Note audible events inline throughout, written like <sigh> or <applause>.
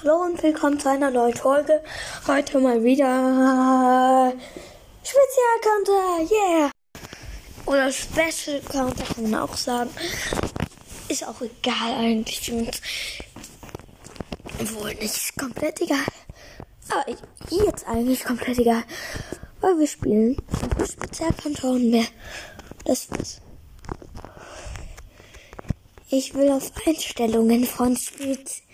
Hallo und willkommen zu einer neuen Folge. Heute mal wieder Spezialcounter, yeah! Oder Special Counter kann man auch sagen. Ist auch egal eigentlich uns. Wohl nicht komplett egal. Aber jetzt eigentlich komplett egal. Weil wir spielen Spezialcounter und mehr. Das ist Ich will auf Einstellungen von Spezi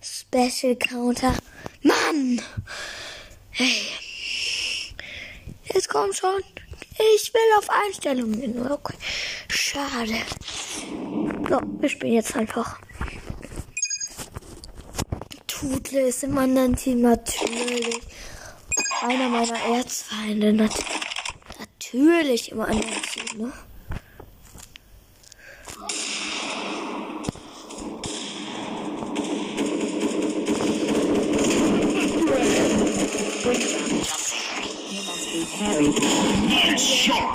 Special Counter. Mann! Hey. Jetzt komm schon. Ich will auf Einstellungen. Okay. Schade. So, wir spielen jetzt einfach. Tudle ist im anderen Team natürlich. Einer meiner Erzfeinde. Nat natürlich im anderen Team, ne? Headshot.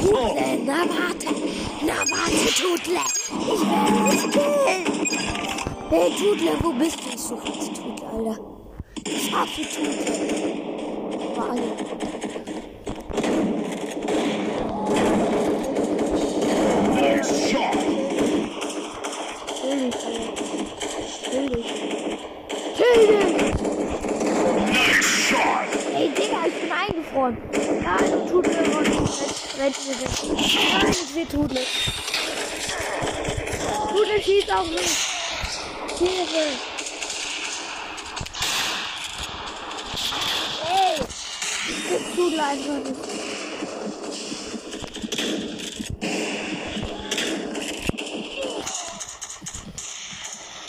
Tudle, na warte. Na warte, Tudle. Ich werde dich. Hey, Tudle, wo bist du? Ich suche jetzt Alter. Ich hab die Tudle. War alle. Rennt mir weg. Nein, ich will Tudle. Tudle schießt auf mich. Hilfe. Ey, krieg Tudle einfach nicht.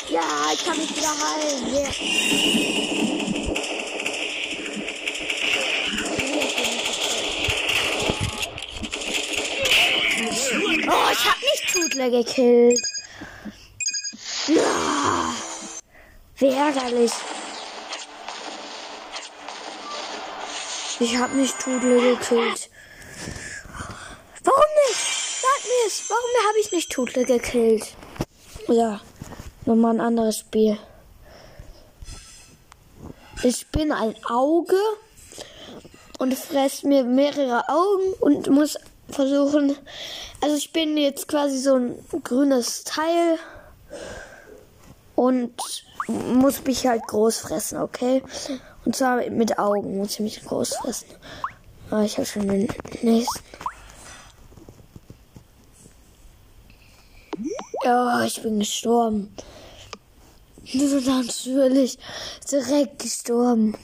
Ja, ich kann mich wieder heilen. Yeah. Oh, ich hab Tudle gekillt. Ja. Wie ärgerlich. Ich hab nicht Tudle gekillt. Warum nicht? Sag mir es. Warum habe ich nicht Tudle gekillt? Ja, nochmal ein anderes Spiel. Ich bin ein Auge und fress mir mehrere Augen und muss versuchen. Also ich bin jetzt quasi so ein grünes Teil und muss mich halt groß fressen, okay? Und zwar mit Augen muss ich mich groß fressen. Ah, ich habe schon den nächsten. Ja, ich bin gestorben. <laughs> Natürlich. Direkt gestorben.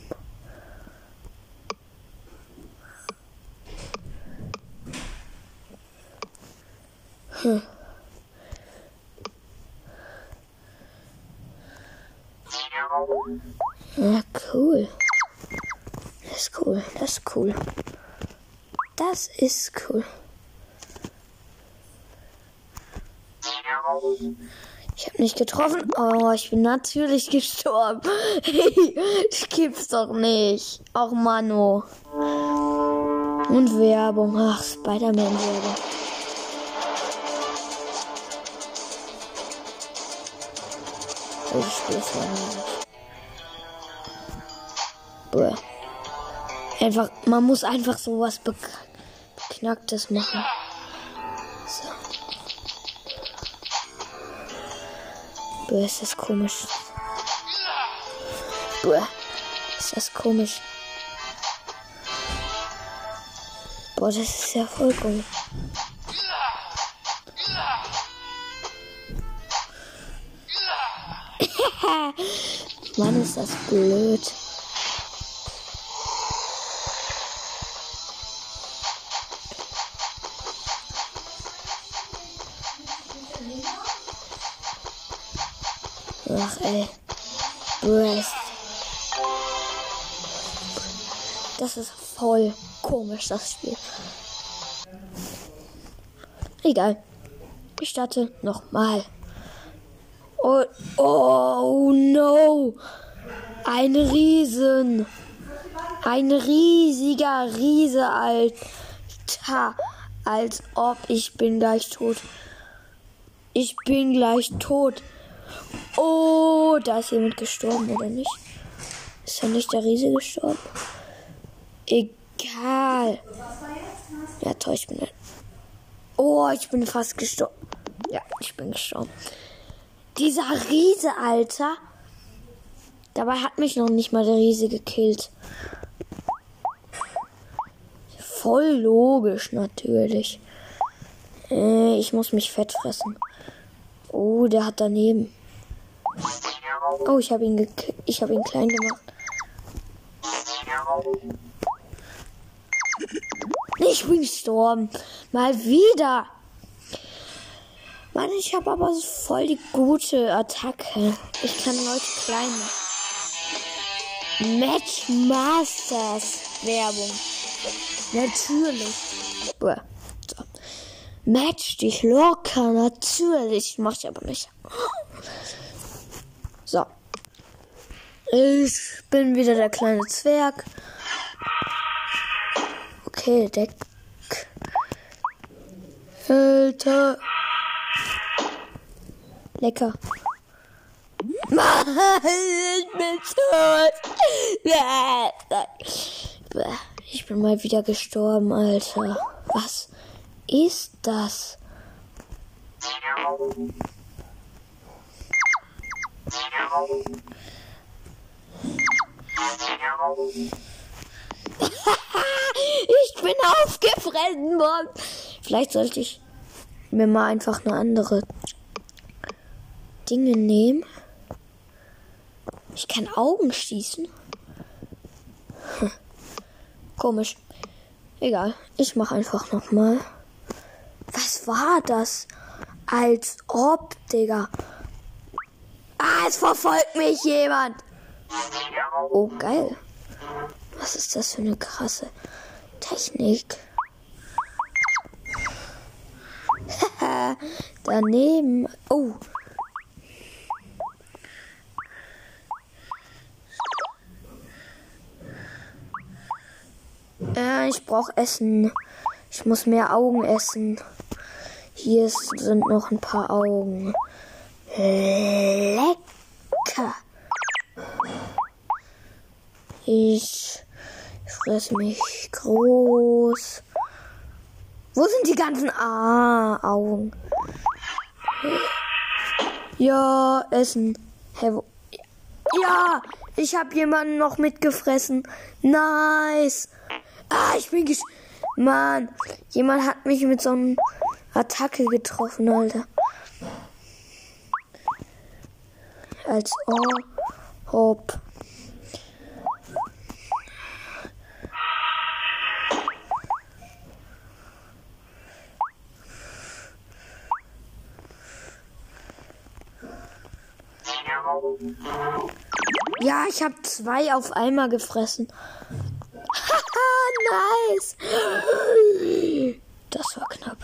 Hm. Ja, cool. Das ist cool. Das ist cool. Das ist cool. Ich habe nicht getroffen. Oh, ich bin natürlich <laughs> gestorben. Hey, das gibt's doch nicht. Auch Mano. Und Werbung. Ach, Spider-Man-Werbung. Spiel's ja nicht. Bäh. Einfach, man muss einfach sowas Bek Beknacktes machen. So. Bäh, ist das komisch. Bäh, ist das komisch. Boah, das ist ja voll komisch. Mann, ist das blöd. Ach ey. Breast. Das ist voll komisch, das Spiel. Egal. Ich starte nochmal. Oh, oh no. Ein Riesen. Ein riesiger Riese, Alter. Als ob ich bin gleich tot. Ich bin gleich tot. Oh, da ist jemand gestorben, oder nicht? Ist ja nicht der Riese gestorben? Egal. Ja, toll, ich bin. Oh, ich bin fast gestorben. Ja, ich bin gestorben. Dieser Riese, Alter. Dabei hat mich noch nicht mal der Riese gekillt. Voll logisch, natürlich. Äh, ich muss mich fett fressen. Oh, der hat daneben. Oh, ich habe ihn, ich hab ihn klein gemacht. Ich bin gestorben. Mal wieder. Mann, ich habe aber so voll die gute Attacke. Ich kann Leute klein machen. Match Masters Werbung. Natürlich. Buh. So. Match dich locker, natürlich. Mach ich aber nicht. So. Ich bin wieder der kleine Zwerg. Okay, Deck. Alter. Lecker. Ich bin tot. Ich bin mal wieder gestorben, Alter. Was ist das? <laughs> Ich bin aufgefressen worden. Vielleicht sollte ich mir mal einfach eine andere Dinge nehmen. Ich kann Augen schießen. Hm. Komisch. Egal. Ich mache einfach noch mal. Was war das? Als ob, Digga. Ah, es verfolgt mich jemand. Oh, geil. Was ist das für eine krasse Technik? <laughs> Daneben. Oh. Äh, ich brauche Essen. Ich muss mehr Augen essen. Hier sind noch ein paar Augen. Lecker. Ich fresse mich groß. Wo sind die ganzen ah, Augen? Ja, Essen. Wo? Ja, ich habe jemanden noch mitgefressen. Nice. Ah, ich bin gesch... Mann, jemand hat mich mit so einer Attacke getroffen, Alter. Als ob. Ja, ich habe zwei auf einmal gefressen. Nice. Das war knapp.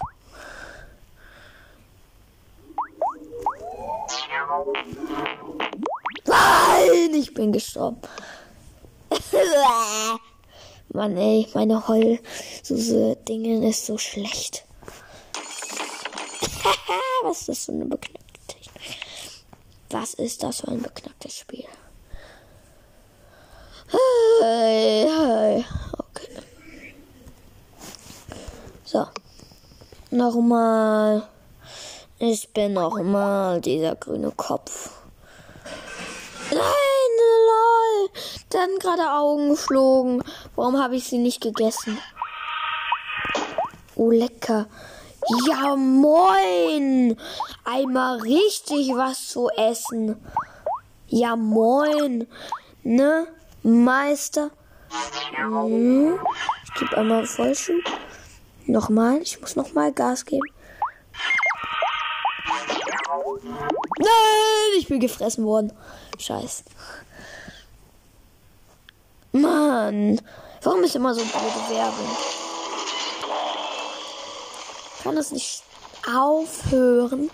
Nein, ich bin gestorben. Mann, ey, meine Heul, so, so Dinge ist so schlecht. Was ist das für eine beknackte Technik? Was ist das für ein beknacktes Spiel? Hey, hey. So. Nochmal. Ich bin nochmal dieser grüne Kopf. Nein, lol. Dann gerade Augen geflogen. Warum habe ich sie nicht gegessen? Oh, lecker. Ja, moin. Einmal richtig was zu essen. Ja, moin. Ne, Meister? Hm. Ich gebe einmal Vollschub. Nochmal. Ich muss nochmal Gas geben. Nein, ich bin gefressen worden. Scheiß. Mann, warum ist immer so blöde Werbung? Kann das nicht aufhören?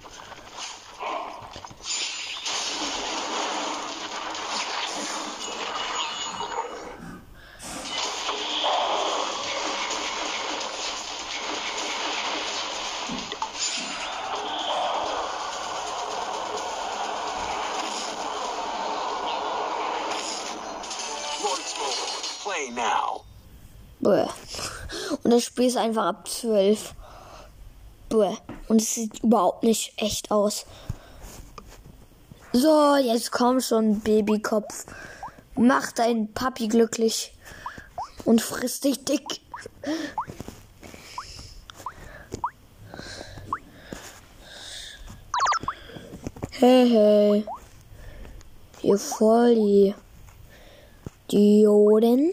Das Spiel ist einfach ab 12. Bäh. Und es sieht überhaupt nicht echt aus. So, jetzt komm schon, Babykopf. Mach deinen Papi glücklich. Und friss dich dick. Hey, hey. Ihr Volli. Dioden.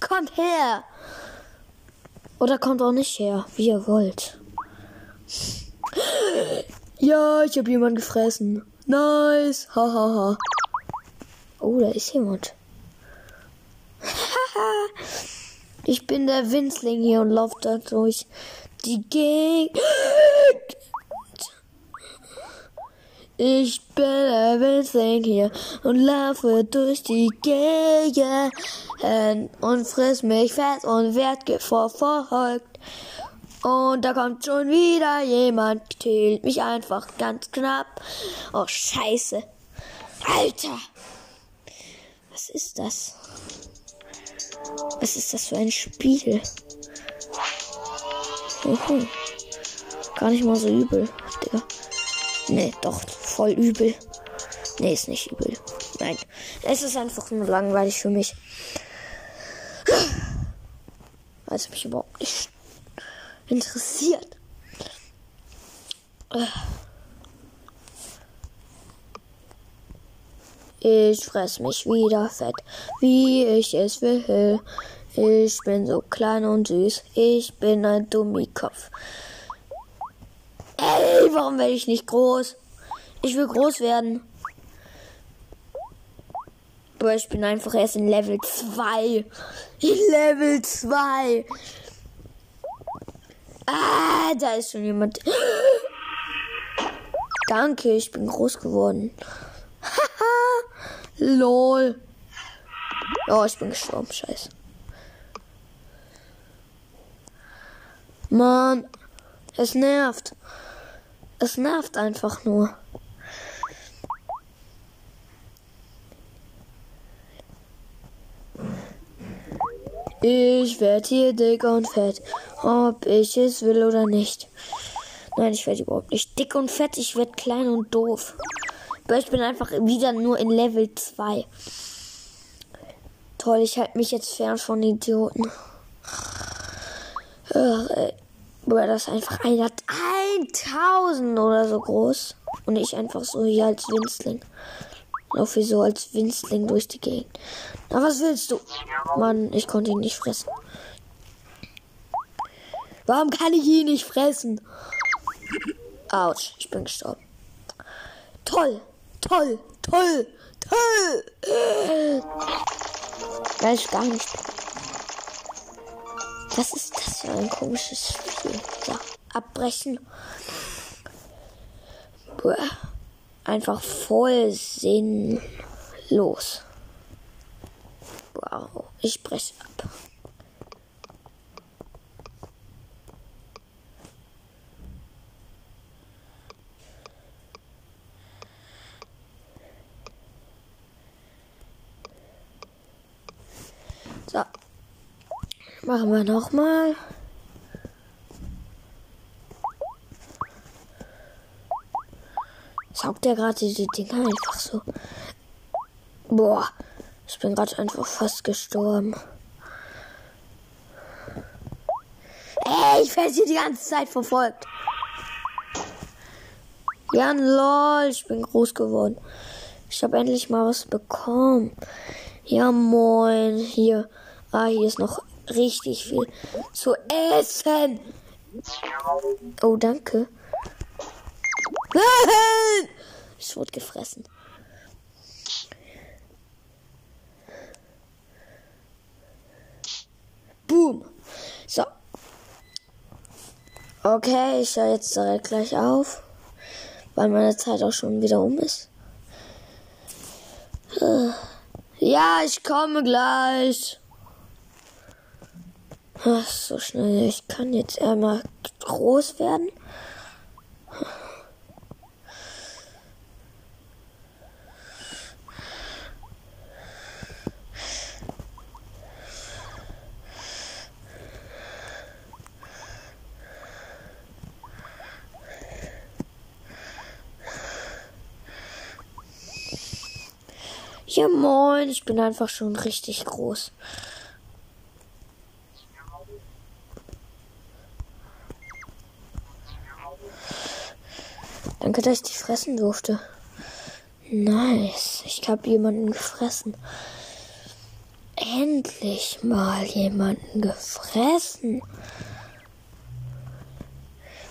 Kommt her. Oder kommt auch nicht her, wie ihr wollt. Ja, ich habe jemanden gefressen. Nice. Hahaha. Ha, ha. Oh, da ist jemand. <laughs> ich bin der Winzling hier und laufe da durch die Gegend. Ich bin Winzling hier und laufe durch die Gegend und friss mich fest und werd verfolgt. Und da kommt schon wieder jemand, killt mich einfach ganz knapp. Oh, scheiße. Alter. Was ist das? Was ist das für ein Spiel? Uhu. Gar nicht mal so übel, Digga. Nee, doch, voll übel. Nee, ist nicht übel. Nein, es ist einfach nur langweilig für mich. Weil es mich überhaupt nicht interessiert. Ich fress mich wieder fett, wie ich es will. Ich bin so klein und süß. Ich bin ein Dummikopf. Ey, warum werde ich nicht groß? Ich will groß werden. Aber ich bin einfach erst in Level 2. In Level 2. Ah, da ist schon jemand. Danke, ich bin groß geworden. Haha. Lol. Oh, ich bin gestorben. Scheiße. Mann, es nervt. Es nervt einfach nur. Ich werde hier dick und fett, ob ich es will oder nicht. Nein, ich werde überhaupt nicht dick und fett, ich werde klein und doof. Aber ich bin einfach wieder nur in Level 2. Toll, ich halte mich jetzt fern von Idioten. Ach, ey. Aber das ist einfach einer 1000 oder so groß. Und ich einfach so hier als Winzling. Laufe so als Winzling durch die Gegend. Na, was willst du? Mann, ich konnte ihn nicht fressen. Warum kann ich ihn nicht fressen? Autsch, ich bin gestorben. Toll, toll, toll, toll. Weiß ich gar nicht. Was ist das für ein komisches Spiel? Ja, abbrechen. Boah. Einfach voll sinnlos. Wow, ich breche ab. So. Machen wir nochmal. Saugt der gerade die Dinger einfach so. Boah, ich bin gerade einfach fast gestorben. Ey, ich werde hier die ganze Zeit verfolgt. Ja, lol, ich bin groß geworden. Ich habe endlich mal was bekommen. Ja, moin. Hier. Ah, hier ist noch richtig viel zu essen. Oh, danke. Nein! Ich wurde gefressen. Boom. So. Okay, ich höre jetzt direkt gleich auf, weil meine Zeit auch schon wieder um ist. Ja, ich komme gleich. Ach, so schnell. Ich kann jetzt einmal groß werden. Ja, moin, ich bin einfach schon richtig groß. Danke, dass ich die fressen durfte. Nice. Ich habe jemanden gefressen. Endlich mal jemanden gefressen.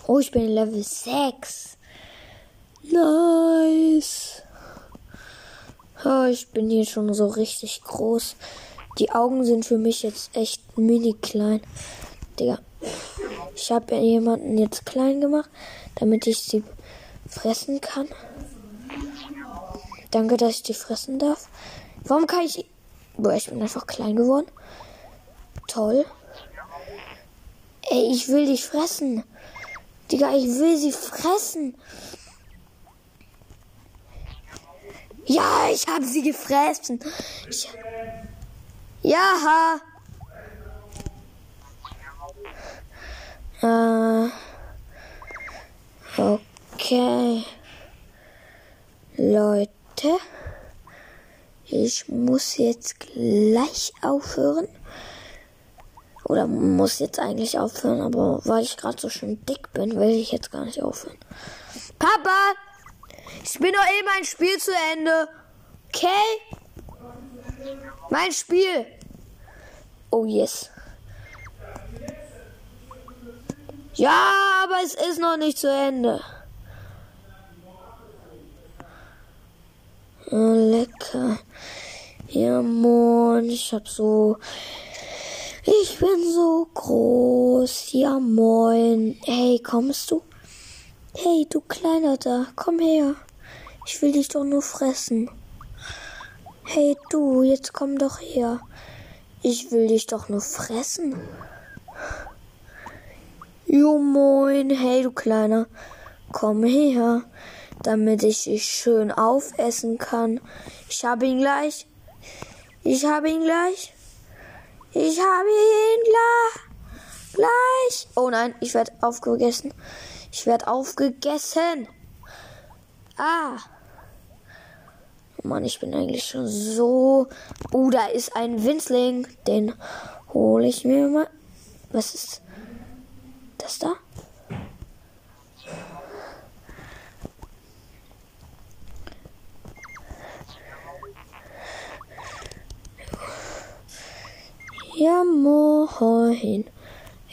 Oh, ich bin Level 6. Nice. Oh, ich bin hier schon so richtig groß. Die Augen sind für mich jetzt echt mini klein. Digga. Ich habe ja jemanden jetzt klein gemacht, damit ich sie fressen kann. Danke, dass ich die fressen darf. Warum kann ich. Boah, ich bin einfach klein geworden. Toll. Ey, ich will dich fressen. Digga, ich will sie fressen. Ja, ich habe sie gefressen. Ich, ja. Äh, okay. Leute, ich muss jetzt gleich aufhören. Oder muss jetzt eigentlich aufhören, aber weil ich gerade so schön dick bin, will ich jetzt gar nicht aufhören. Papa! Ich bin doch eh mein Spiel zu Ende. Okay? Mein Spiel. Oh yes. Ja, aber es ist noch nicht zu Ende. Lecker. Ja, moin. Ich hab so. Ich bin so groß. Ja, moin. Hey, kommst du? Hey, du Kleiner da, komm her. Ich will dich doch nur fressen. Hey, du, jetzt komm doch her. Ich will dich doch nur fressen. Jo, moin. Hey, du Kleiner. Komm her, damit ich dich schön aufessen kann. Ich habe ihn gleich. Ich habe ihn gleich. Ich habe ihn gleich. Gleich. Oh nein, ich werde aufgegessen. Ich werde aufgegessen. Ah. Oh Mann, ich bin eigentlich schon so. Oh, da ist ein Winzling. Den hole ich mir mal. Was ist das da? Ja, moin.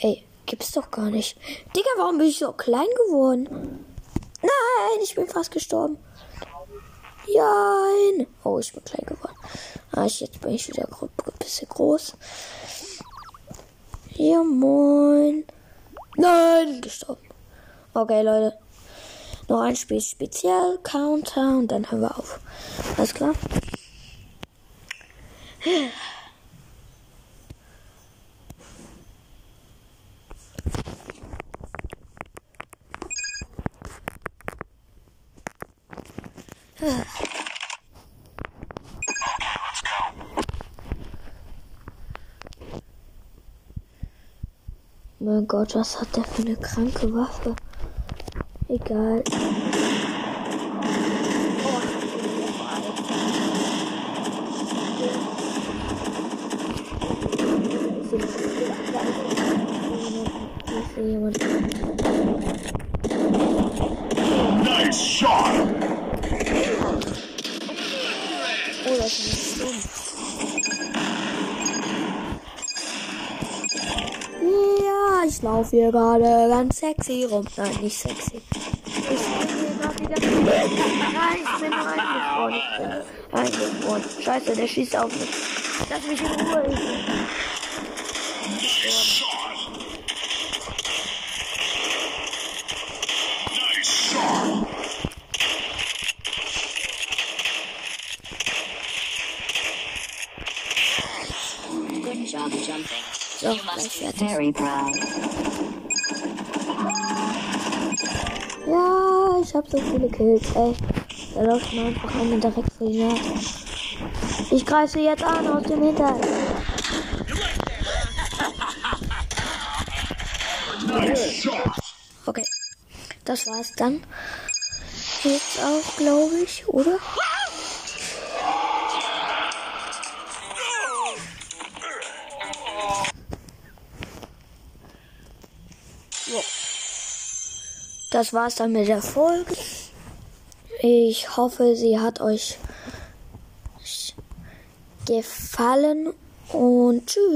Ey, gibt's doch gar nicht. Digga, warum bin ich so klein geworden? Nein, ich bin fast gestorben. Nein. Oh, ich bin klein geworden. Ah, jetzt bin ich wieder ein bisschen groß. Ja, moin. Nein, gestorben. Okay, Leute. Noch ein Spiel speziell, Counter und dann hören wir auf. Alles klar? Mein Gott, was hat der für eine kranke Waffe? Egal. Nice shot. Oh, das ist stumm. Ja, ich laufe hier gerade ganz sexy rum. Nein, nicht sexy. Ich bin hier gerade wieder. Nein, ich bin reingefroren. Ich bin reingefroren. Scheiße, der schießt auf mich. Lass mich in Ruhe. Ich bin Shot. Nice shot. Good job jumping. so, You must gleich be fertig. very proud. Ja, ich hab so viele Kills, ey. Da läuft mir einfach eine direkt vor die Nase. Ich greife jetzt an aus dem Hintern. Okay, das war's dann. Jetzt auch, glaube ich, oder? Das war's dann mit der Folge. Ich hoffe, sie hat euch gefallen und tschüss.